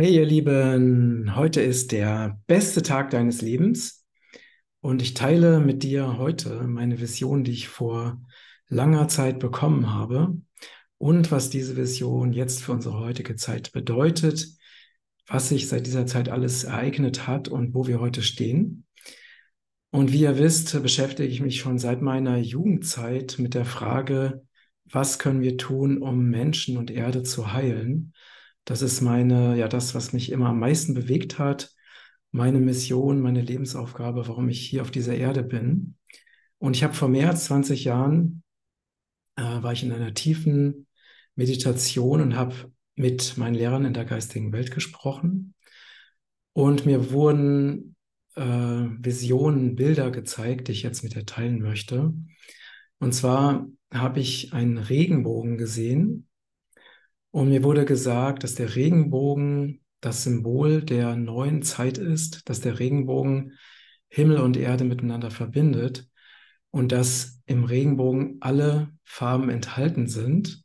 Hey ihr Lieben, heute ist der beste Tag deines Lebens und ich teile mit dir heute meine Vision, die ich vor langer Zeit bekommen habe und was diese Vision jetzt für unsere heutige Zeit bedeutet, was sich seit dieser Zeit alles ereignet hat und wo wir heute stehen. Und wie ihr wisst, beschäftige ich mich schon seit meiner Jugendzeit mit der Frage, was können wir tun, um Menschen und Erde zu heilen? Das ist meine, ja, das, was mich immer am meisten bewegt hat, meine Mission, meine Lebensaufgabe, warum ich hier auf dieser Erde bin. Und ich habe vor mehr als 20 Jahren, äh, war ich in einer tiefen Meditation und habe mit meinen Lehrern in der geistigen Welt gesprochen. Und mir wurden äh, Visionen, Bilder gezeigt, die ich jetzt mit dir teilen möchte. Und zwar habe ich einen Regenbogen gesehen und mir wurde gesagt, dass der Regenbogen das Symbol der neuen Zeit ist, dass der Regenbogen Himmel und Erde miteinander verbindet und dass im Regenbogen alle Farben enthalten sind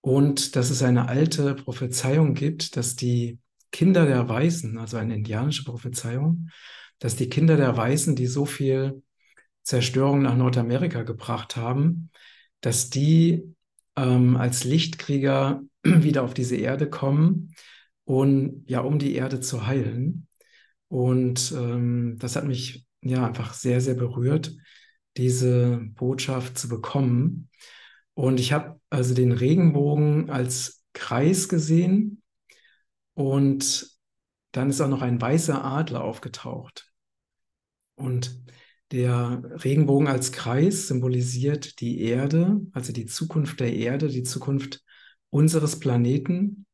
und dass es eine alte Prophezeiung gibt, dass die Kinder der Weißen, also eine indianische Prophezeiung, dass die Kinder der Weißen, die so viel Zerstörung nach Nordamerika gebracht haben, dass die ähm, als Lichtkrieger wieder auf diese Erde kommen und ja, um die Erde zu heilen. Und ähm, das hat mich ja einfach sehr, sehr berührt, diese Botschaft zu bekommen. Und ich habe also den Regenbogen als Kreis gesehen und dann ist auch noch ein weißer Adler aufgetaucht. Und der Regenbogen als Kreis symbolisiert die Erde, also die Zukunft der Erde, die Zukunft unseres Planeten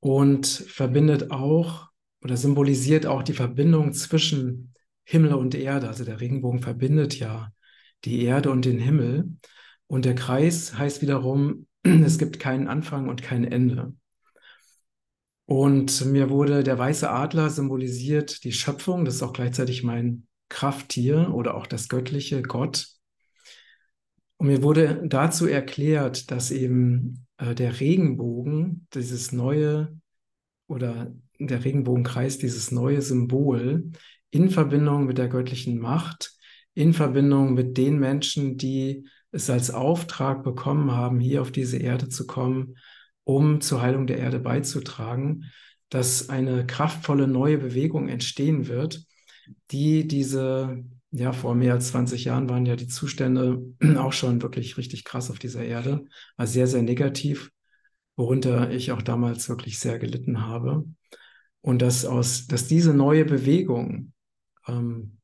und verbindet auch oder symbolisiert auch die Verbindung zwischen Himmel und Erde. Also der Regenbogen verbindet ja die Erde und den Himmel. Und der Kreis heißt wiederum, es gibt keinen Anfang und kein Ende. Und mir wurde der weiße Adler symbolisiert die Schöpfung, das ist auch gleichzeitig mein Krafttier oder auch das göttliche Gott. Und mir wurde dazu erklärt, dass eben äh, der Regenbogen, dieses neue oder der Regenbogenkreis, dieses neue Symbol in Verbindung mit der göttlichen Macht, in Verbindung mit den Menschen, die es als Auftrag bekommen haben, hier auf diese Erde zu kommen, um zur Heilung der Erde beizutragen, dass eine kraftvolle neue Bewegung entstehen wird, die diese, ja, vor mehr als 20 Jahren waren ja die Zustände auch schon wirklich richtig krass auf dieser Erde, also sehr, sehr negativ, worunter ich auch damals wirklich sehr gelitten habe. Und dass aus, dass diese neue Bewegung, ähm,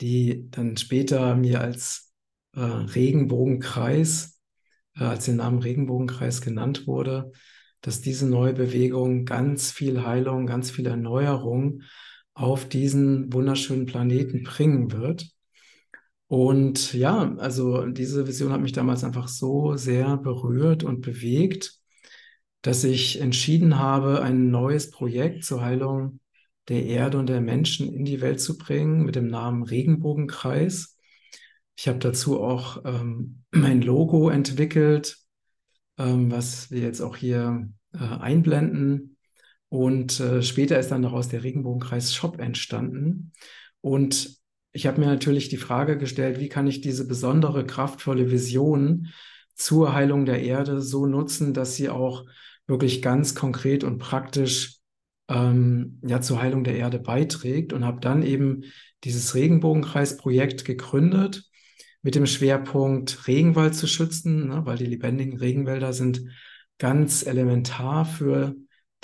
die dann später mir als äh, Regenbogenkreis, äh, als den Namen Regenbogenkreis genannt wurde, dass diese neue Bewegung ganz viel Heilung, ganz viel Erneuerung auf diesen wunderschönen Planeten bringen wird. Und ja, also diese Vision hat mich damals einfach so sehr berührt und bewegt, dass ich entschieden habe, ein neues Projekt zur Heilung der Erde und der Menschen in die Welt zu bringen mit dem Namen Regenbogenkreis. Ich habe dazu auch ähm, mein Logo entwickelt, ähm, was wir jetzt auch hier äh, einblenden. Und äh, später ist dann daraus der Regenbogenkreis Shop entstanden. Und ich habe mir natürlich die Frage gestellt, wie kann ich diese besondere, kraftvolle Vision zur Heilung der Erde so nutzen, dass sie auch wirklich ganz konkret und praktisch ähm, ja, zur Heilung der Erde beiträgt und habe dann eben dieses Regenbogenkreisprojekt gegründet mit dem Schwerpunkt Regenwald zu schützen, ne, weil die lebendigen Regenwälder sind ganz elementar für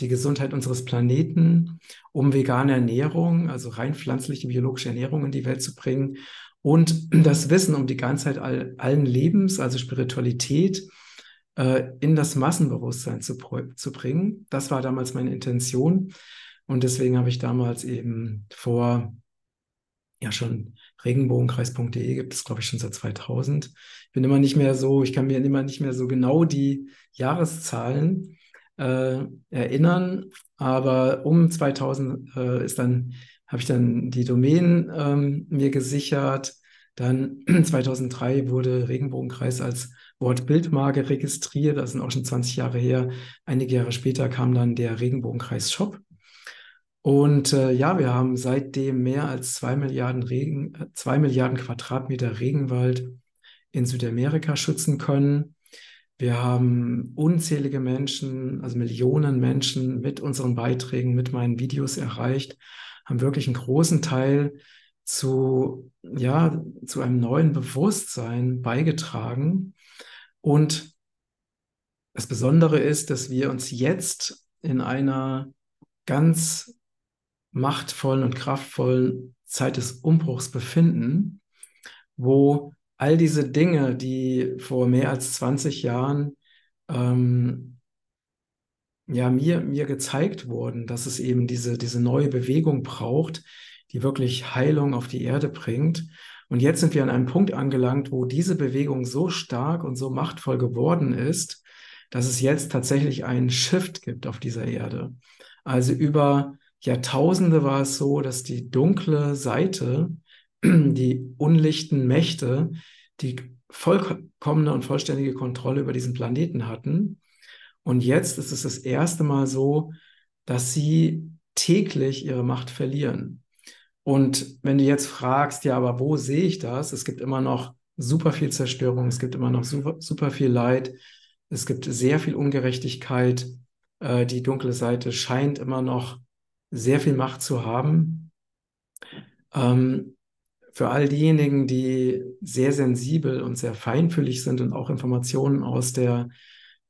die Gesundheit unseres Planeten, um vegane Ernährung, also rein pflanzliche biologische Ernährung in die Welt zu bringen und das Wissen um die Ganzheit all, allen Lebens, also Spiritualität, äh, in das Massenbewusstsein zu, zu bringen. Das war damals meine Intention und deswegen habe ich damals eben vor, ja schon regenbogenkreis.de gibt es, glaube ich, schon seit 2000. Ich bin immer nicht mehr so, ich kann mir immer nicht mehr so genau die Jahreszahlen äh, erinnern. Aber um 2000 äh, ist dann, habe ich dann die Domain ähm, mir gesichert. Dann 2003 wurde Regenbogenkreis als Wortbildmarke registriert. Das sind auch schon 20 Jahre her. Einige Jahre später kam dann der Regenbogenkreis-Shop. Und äh, ja, wir haben seitdem mehr als zwei Milliarden, Regen, äh, zwei Milliarden Quadratmeter Regenwald in Südamerika schützen können. Wir haben unzählige Menschen, also Millionen Menschen mit unseren Beiträgen, mit meinen Videos erreicht, haben wirklich einen großen Teil zu, ja, zu einem neuen Bewusstsein beigetragen. Und das Besondere ist, dass wir uns jetzt in einer ganz machtvollen und kraftvollen Zeit des Umbruchs befinden, wo all diese Dinge, die vor mehr als 20 Jahren ähm, ja, mir, mir gezeigt wurden, dass es eben diese, diese neue Bewegung braucht, die wirklich Heilung auf die Erde bringt. Und jetzt sind wir an einem Punkt angelangt, wo diese Bewegung so stark und so machtvoll geworden ist, dass es jetzt tatsächlich einen Shift gibt auf dieser Erde. Also über Jahrtausende war es so, dass die dunkle Seite, die unlichten Mächte, die vollkommene und vollständige Kontrolle über diesen Planeten hatten. Und jetzt ist es das erste Mal so, dass sie täglich ihre Macht verlieren. Und wenn du jetzt fragst, ja, aber wo sehe ich das? Es gibt immer noch super viel Zerstörung, es gibt immer noch super, super viel Leid, es gibt sehr viel Ungerechtigkeit. Äh, die dunkle Seite scheint immer noch sehr viel Macht zu haben. Ähm, für all diejenigen, die sehr sensibel und sehr feinfühlig sind und auch Informationen aus der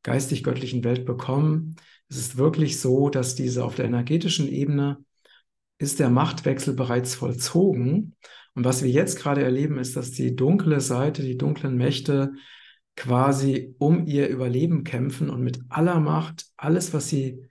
geistig-göttlichen Welt bekommen, es ist wirklich so, dass diese auf der energetischen Ebene ist der Machtwechsel bereits vollzogen. Und was wir jetzt gerade erleben, ist, dass die dunkle Seite, die dunklen Mächte quasi um ihr Überleben kämpfen und mit aller Macht alles, was sie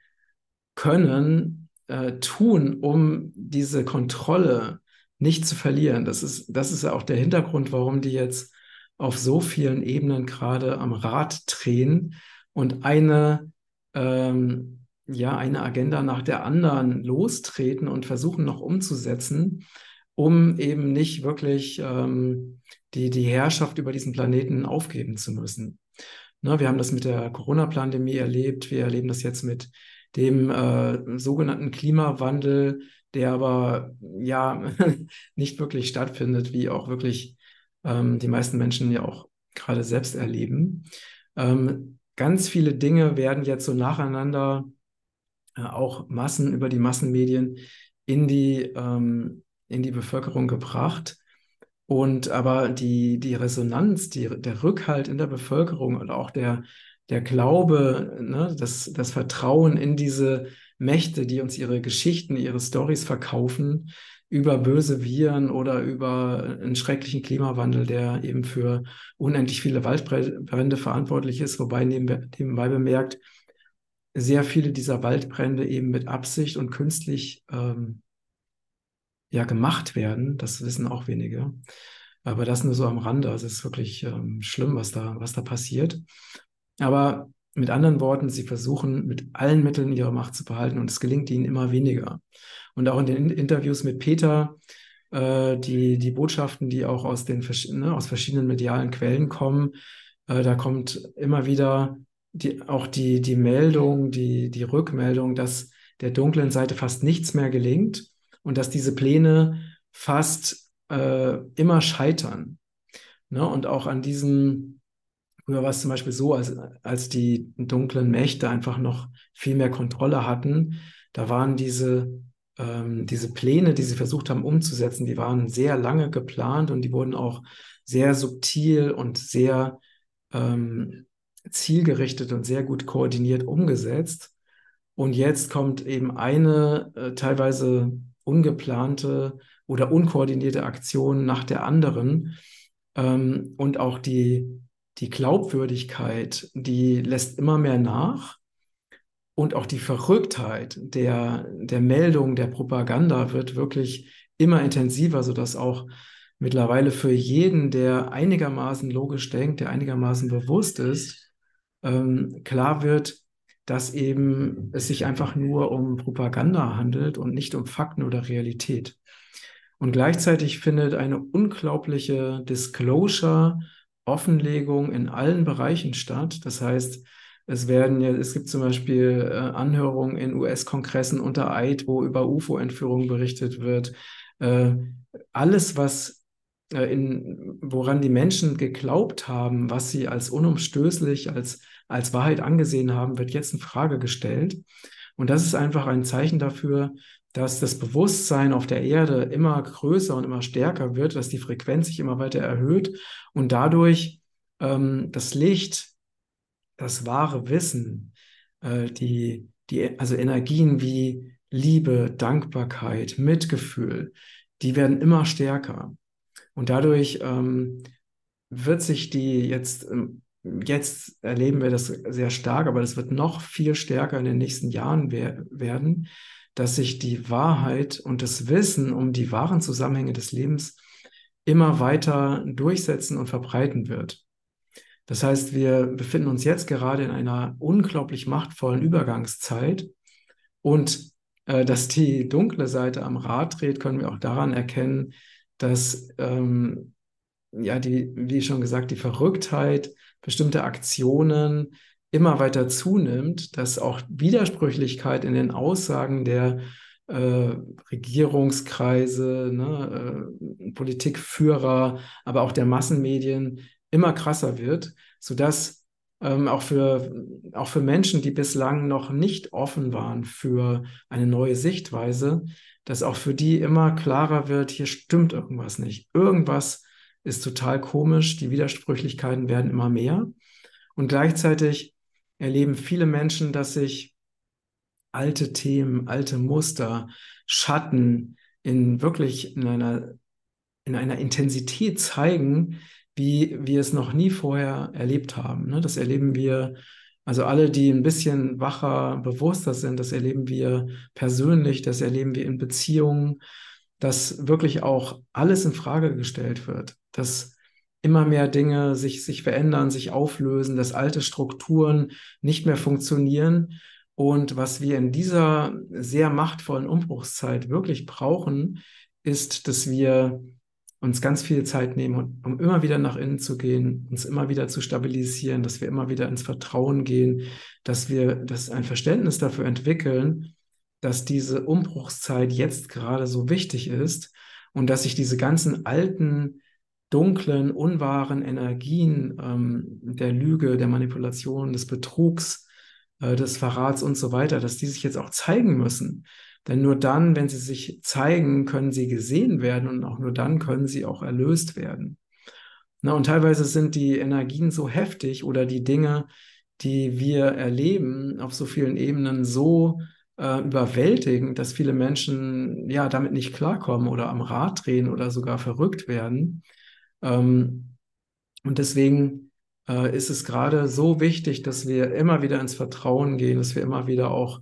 können, äh, tun, um diese Kontrolle nicht zu verlieren. Das ist, das ist ja auch der Hintergrund, warum die jetzt auf so vielen Ebenen gerade am Rad drehen und eine, ähm, ja, eine Agenda nach der anderen lostreten und versuchen noch umzusetzen, um eben nicht wirklich ähm, die, die Herrschaft über diesen Planeten aufgeben zu müssen. Ne, wir haben das mit der Corona-Pandemie erlebt, wir erleben das jetzt mit dem äh, sogenannten Klimawandel, der aber ja nicht wirklich stattfindet, wie auch wirklich ähm, die meisten Menschen ja auch gerade selbst erleben. Ähm, ganz viele Dinge werden jetzt so nacheinander äh, auch Massen über die Massenmedien in die, ähm, in die Bevölkerung gebracht. Und aber die, die Resonanz, die, der Rückhalt in der Bevölkerung und auch der, der Glaube, ne, das, das Vertrauen in diese Mächte, die uns ihre Geschichten, ihre Stories verkaufen, über böse Viren oder über einen schrecklichen Klimawandel, der eben für unendlich viele Waldbrände verantwortlich ist, wobei nebenbei bemerkt, sehr viele dieser Waldbrände eben mit Absicht und künstlich ähm, ja gemacht werden. Das wissen auch wenige. Aber das nur so am Rande. Also es ist wirklich ähm, schlimm, was da, was da passiert. Aber mit anderen Worten, sie versuchen mit allen Mitteln ihre Macht zu behalten und es gelingt ihnen immer weniger. Und auch in den Interviews mit Peter, äh, die, die Botschaften, die auch aus, den, ne, aus verschiedenen medialen Quellen kommen, äh, da kommt immer wieder die, auch die, die Meldung, die, die Rückmeldung, dass der dunklen Seite fast nichts mehr gelingt und dass diese Pläne fast äh, immer scheitern. Ne? Und auch an diesem Früher war es zum Beispiel so, als, als die dunklen Mächte einfach noch viel mehr Kontrolle hatten, da waren diese, ähm, diese Pläne, die sie versucht haben umzusetzen, die waren sehr lange geplant und die wurden auch sehr subtil und sehr ähm, zielgerichtet und sehr gut koordiniert umgesetzt. Und jetzt kommt eben eine äh, teilweise ungeplante oder unkoordinierte Aktion nach der anderen. Ähm, und auch die die Glaubwürdigkeit, die lässt immer mehr nach und auch die Verrücktheit der, der Meldung, der Propaganda wird wirklich immer intensiver, sodass auch mittlerweile für jeden, der einigermaßen logisch denkt, der einigermaßen bewusst ist, ähm, klar wird, dass eben es sich einfach nur um Propaganda handelt und nicht um Fakten oder Realität. Und gleichzeitig findet eine unglaubliche Disclosure, Offenlegung in allen Bereichen statt. Das heißt, es werden ja, es gibt zum Beispiel äh, Anhörungen in US-Kongressen unter Eid, wo über UFO-Entführungen berichtet wird. Äh, alles, was äh, in, woran die Menschen geglaubt haben, was sie als unumstößlich, als, als Wahrheit angesehen haben, wird jetzt in Frage gestellt. Und das ist einfach ein Zeichen dafür, dass das Bewusstsein auf der Erde immer größer und immer stärker wird, dass die Frequenz sich immer weiter erhöht und dadurch ähm, das Licht, das wahre Wissen, äh, die, die, also Energien wie Liebe, Dankbarkeit, Mitgefühl, die werden immer stärker. Und dadurch ähm, wird sich die jetzt, ähm, jetzt erleben wir das sehr stark, aber das wird noch viel stärker in den nächsten Jahren wer werden, dass sich die Wahrheit und das Wissen um die wahren Zusammenhänge des Lebens immer weiter durchsetzen und verbreiten wird. Das heißt, wir befinden uns jetzt gerade in einer unglaublich machtvollen Übergangszeit und äh, dass die dunkle Seite am Rad dreht, können wir auch daran erkennen, dass ähm, ja die, wie schon gesagt, die Verrücktheit, bestimmte Aktionen immer weiter zunimmt, dass auch Widersprüchlichkeit in den Aussagen der äh, Regierungskreise, ne, äh, Politikführer, aber auch der Massenmedien immer krasser wird, sodass ähm, auch, für, auch für Menschen, die bislang noch nicht offen waren für eine neue Sichtweise, dass auch für die immer klarer wird, hier stimmt irgendwas nicht. Irgendwas ist total komisch, die Widersprüchlichkeiten werden immer mehr. Und gleichzeitig erleben viele Menschen, dass sich alte Themen, alte Muster, Schatten in wirklich in einer, in einer Intensität zeigen, wie wir es noch nie vorher erlebt haben. Ne? Das erleben wir also alle, die ein bisschen wacher, bewusster sind, das erleben wir persönlich, das erleben wir in Beziehungen, dass wirklich auch alles in Frage gestellt wird, dass immer mehr Dinge sich, sich verändern, sich auflösen, dass alte Strukturen nicht mehr funktionieren. Und was wir in dieser sehr machtvollen Umbruchszeit wirklich brauchen, ist, dass wir uns ganz viel Zeit nehmen, um immer wieder nach innen zu gehen, uns immer wieder zu stabilisieren, dass wir immer wieder ins Vertrauen gehen, dass wir das ein Verständnis dafür entwickeln, dass diese Umbruchszeit jetzt gerade so wichtig ist und dass sich diese ganzen alten, dunklen, unwahren Energien ähm, der Lüge, der Manipulation, des Betrugs, äh, des Verrats und so weiter, dass die sich jetzt auch zeigen müssen. Denn nur dann, wenn sie sich zeigen, können sie gesehen werden und auch nur dann können sie auch erlöst werden. Na, und teilweise sind die Energien so heftig oder die Dinge, die wir erleben, auf so vielen Ebenen so äh, überwältigend, dass viele Menschen ja damit nicht klarkommen oder am Rad drehen oder sogar verrückt werden. Ähm, und deswegen äh, ist es gerade so wichtig, dass wir immer wieder ins Vertrauen gehen, dass wir immer wieder auch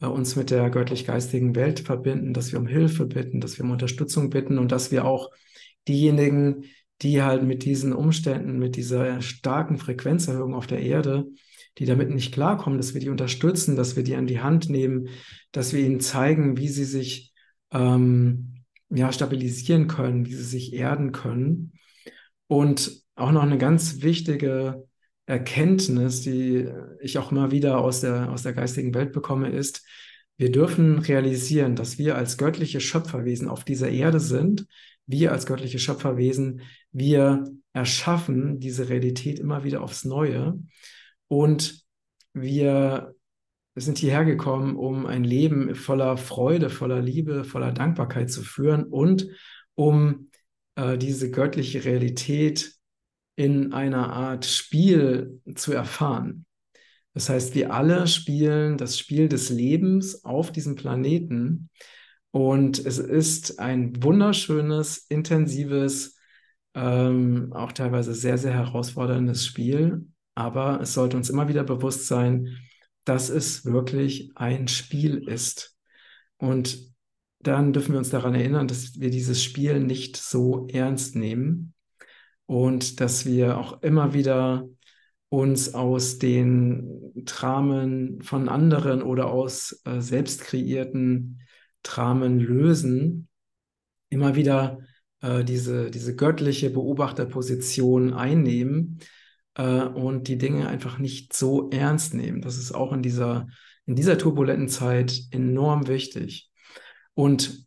äh, uns mit der göttlich-geistigen Welt verbinden, dass wir um Hilfe bitten, dass wir um Unterstützung bitten und dass wir auch diejenigen, die halt mit diesen Umständen, mit dieser starken Frequenzerhöhung auf der Erde, die damit nicht klarkommen, dass wir die unterstützen, dass wir die an die Hand nehmen, dass wir ihnen zeigen, wie sie sich ähm, ja, stabilisieren können, wie sie sich erden können. Und auch noch eine ganz wichtige Erkenntnis, die ich auch immer wieder aus der, aus der geistigen Welt bekomme, ist, wir dürfen realisieren, dass wir als göttliche Schöpferwesen auf dieser Erde sind. Wir als göttliche Schöpferwesen, wir erschaffen diese Realität immer wieder aufs Neue. Und wir sind hierher gekommen, um ein Leben voller Freude, voller Liebe, voller Dankbarkeit zu führen und um äh, diese göttliche Realität in einer Art Spiel zu erfahren. Das heißt, wir alle spielen das Spiel des Lebens auf diesem Planeten und es ist ein wunderschönes, intensives, ähm, auch teilweise sehr, sehr herausforderndes Spiel. Aber es sollte uns immer wieder bewusst sein, dass es wirklich ein Spiel ist. Und dann dürfen wir uns daran erinnern, dass wir dieses Spiel nicht so ernst nehmen, und dass wir auch immer wieder uns aus den Dramen von anderen oder aus äh, selbst kreierten Dramen lösen, immer wieder äh, diese, diese göttliche Beobachterposition einnehmen äh, und die Dinge einfach nicht so ernst nehmen. Das ist auch in dieser, in dieser turbulenten Zeit enorm wichtig. Und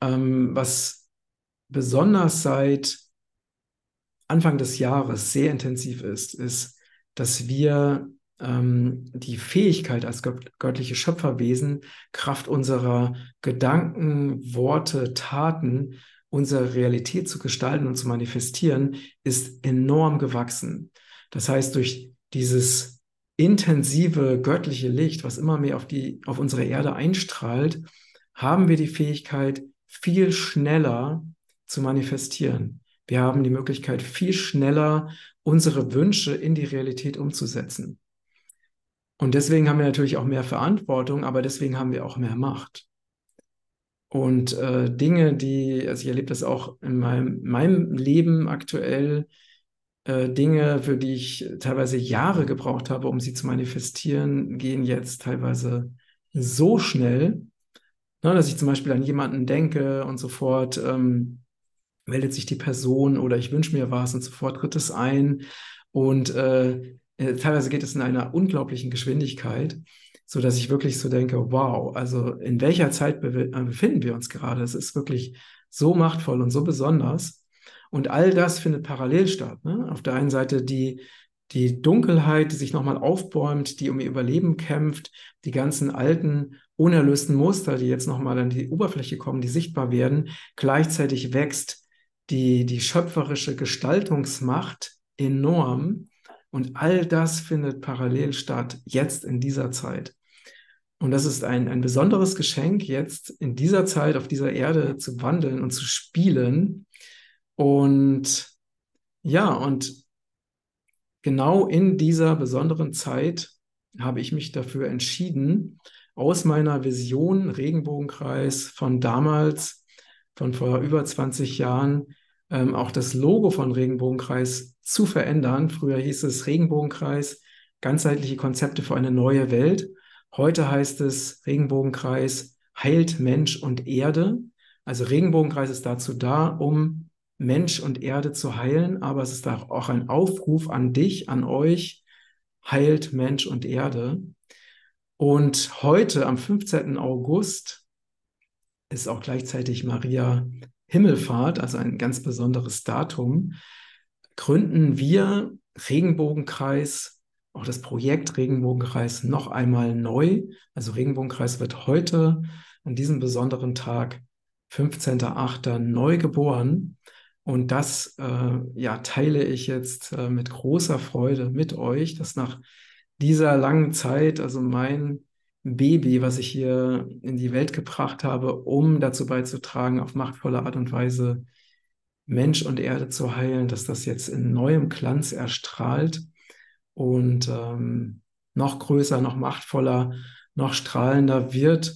ähm, was besonders seit Anfang des Jahres sehr intensiv ist, ist, dass wir ähm, die Fähigkeit als göttliche Schöpferwesen, Kraft unserer Gedanken, Worte, Taten, unsere Realität zu gestalten und zu manifestieren, ist enorm gewachsen. Das heißt, durch dieses intensive göttliche Licht, was immer mehr auf die, auf unsere Erde einstrahlt, haben wir die Fähigkeit, viel schneller zu manifestieren. Wir haben die Möglichkeit, viel schneller unsere Wünsche in die Realität umzusetzen. Und deswegen haben wir natürlich auch mehr Verantwortung, aber deswegen haben wir auch mehr Macht. Und äh, Dinge, die, also ich erlebe das auch in meinem, meinem Leben aktuell, äh, Dinge, für die ich teilweise Jahre gebraucht habe, um sie zu manifestieren, gehen jetzt teilweise so schnell, ne, dass ich zum Beispiel an jemanden denke und sofort ähm, meldet sich die Person oder ich wünsche mir was und sofort tritt es ein. Und äh, äh, teilweise geht es in einer unglaublichen Geschwindigkeit, so dass ich wirklich so denke, wow, also in welcher Zeit äh, befinden wir uns gerade? Es ist wirklich so machtvoll und so besonders. Und all das findet parallel statt. Ne? Auf der einen Seite die, die Dunkelheit, die sich nochmal aufbäumt, die um ihr Überleben kämpft, die ganzen alten, unerlösten Muster, die jetzt nochmal an die Oberfläche kommen, die sichtbar werden. Gleichzeitig wächst die, die schöpferische Gestaltungsmacht enorm. Und all das findet parallel statt, jetzt in dieser Zeit. Und das ist ein, ein besonderes Geschenk, jetzt in dieser Zeit auf dieser Erde zu wandeln und zu spielen. Und ja, und genau in dieser besonderen Zeit habe ich mich dafür entschieden, aus meiner Vision Regenbogenkreis von damals, von vor über 20 Jahren, ähm, auch das Logo von Regenbogenkreis zu verändern. Früher hieß es Regenbogenkreis, ganzheitliche Konzepte für eine neue Welt. Heute heißt es Regenbogenkreis heilt Mensch und Erde. Also Regenbogenkreis ist dazu da, um Mensch und Erde zu heilen, aber es ist auch ein Aufruf an dich, an euch, heilt Mensch und Erde. Und heute, am 15. August, ist auch gleichzeitig Maria Himmelfahrt, also ein ganz besonderes Datum, gründen wir Regenbogenkreis, auch das Projekt Regenbogenkreis noch einmal neu. Also Regenbogenkreis wird heute an diesem besonderen Tag, 15.08. neu geboren. Und das äh, ja, teile ich jetzt äh, mit großer Freude mit euch, dass nach dieser langen Zeit, also mein Baby, was ich hier in die Welt gebracht habe, um dazu beizutragen, auf machtvolle Art und Weise Mensch und Erde zu heilen, dass das jetzt in neuem Glanz erstrahlt und ähm, noch größer, noch machtvoller, noch strahlender wird,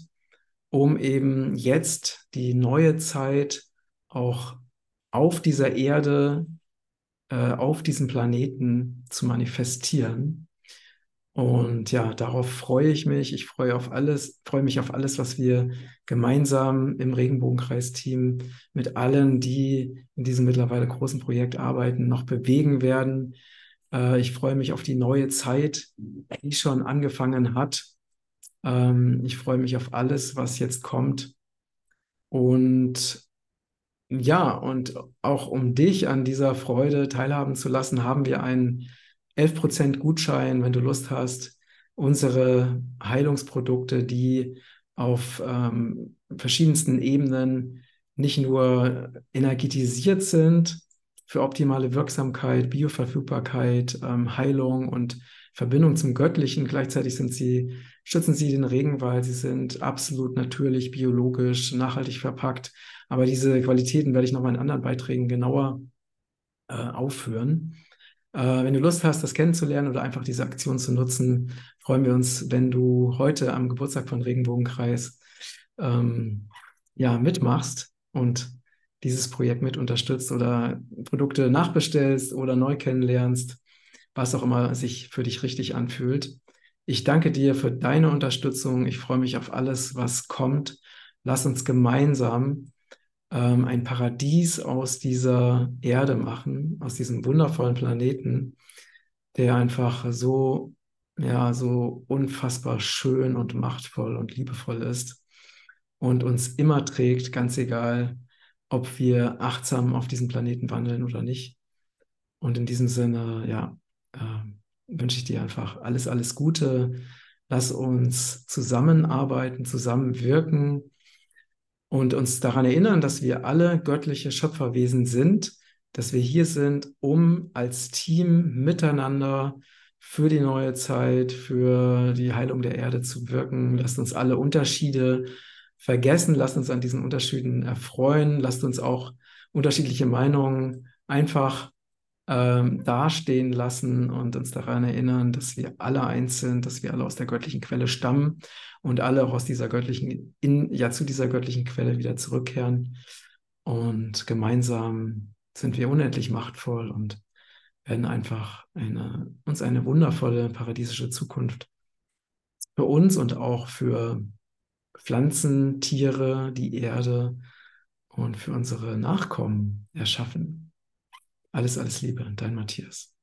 um eben jetzt die neue Zeit auch auf dieser Erde, äh, auf diesem Planeten zu manifestieren. Und ja, darauf freue ich mich. Ich freue auf alles, freue mich auf alles, was wir gemeinsam im Regenbogenkreis-Team mit allen, die in diesem mittlerweile großen Projekt arbeiten, noch bewegen werden. Äh, ich freue mich auf die neue Zeit, die schon angefangen hat. Ähm, ich freue mich auf alles, was jetzt kommt. Und ja, und auch um dich an dieser Freude teilhaben zu lassen, haben wir einen 11% Gutschein, wenn du Lust hast, unsere Heilungsprodukte, die auf ähm, verschiedensten Ebenen nicht nur energetisiert sind für optimale Wirksamkeit, Bioverfügbarkeit, ähm, Heilung und Verbindung zum Göttlichen. Gleichzeitig sind sie, schützen sie den Regenwald, sie sind absolut natürlich, biologisch, nachhaltig verpackt. Aber diese Qualitäten werde ich noch mal in anderen Beiträgen genauer äh, aufführen. Äh, wenn du Lust hast, das kennenzulernen oder einfach diese Aktion zu nutzen, freuen wir uns, wenn du heute am Geburtstag von Regenbogenkreis ähm, ja, mitmachst und dieses Projekt mit unterstützt oder Produkte nachbestellst oder neu kennenlernst, was auch immer sich für dich richtig anfühlt. Ich danke dir für deine Unterstützung. Ich freue mich auf alles, was kommt. Lass uns gemeinsam ähm, ein Paradies aus dieser Erde machen, aus diesem wundervollen Planeten, der einfach so, ja, so unfassbar schön und machtvoll und liebevoll ist und uns immer trägt, ganz egal, ob wir achtsam auf diesem Planeten wandeln oder nicht. Und in diesem Sinne, ja, äh, wünsche ich dir einfach alles, alles Gute. Lass uns zusammenarbeiten, zusammenwirken und uns daran erinnern, dass wir alle göttliche Schöpferwesen sind, dass wir hier sind, um als Team miteinander für die neue Zeit, für die Heilung der Erde zu wirken. Lasst uns alle Unterschiede vergessen, lasst uns an diesen Unterschieden erfreuen, lasst uns auch unterschiedliche Meinungen einfach ähm, dastehen lassen und uns daran erinnern, dass wir alle eins sind, dass wir alle aus der göttlichen Quelle stammen und alle auch aus dieser göttlichen, in, ja, zu dieser göttlichen Quelle wieder zurückkehren. Und gemeinsam sind wir unendlich machtvoll und werden einfach eine, uns eine wundervolle paradiesische Zukunft für uns und auch für Pflanzen, Tiere, die Erde und für unsere Nachkommen erschaffen. Alles, alles Liebe, dein Matthias.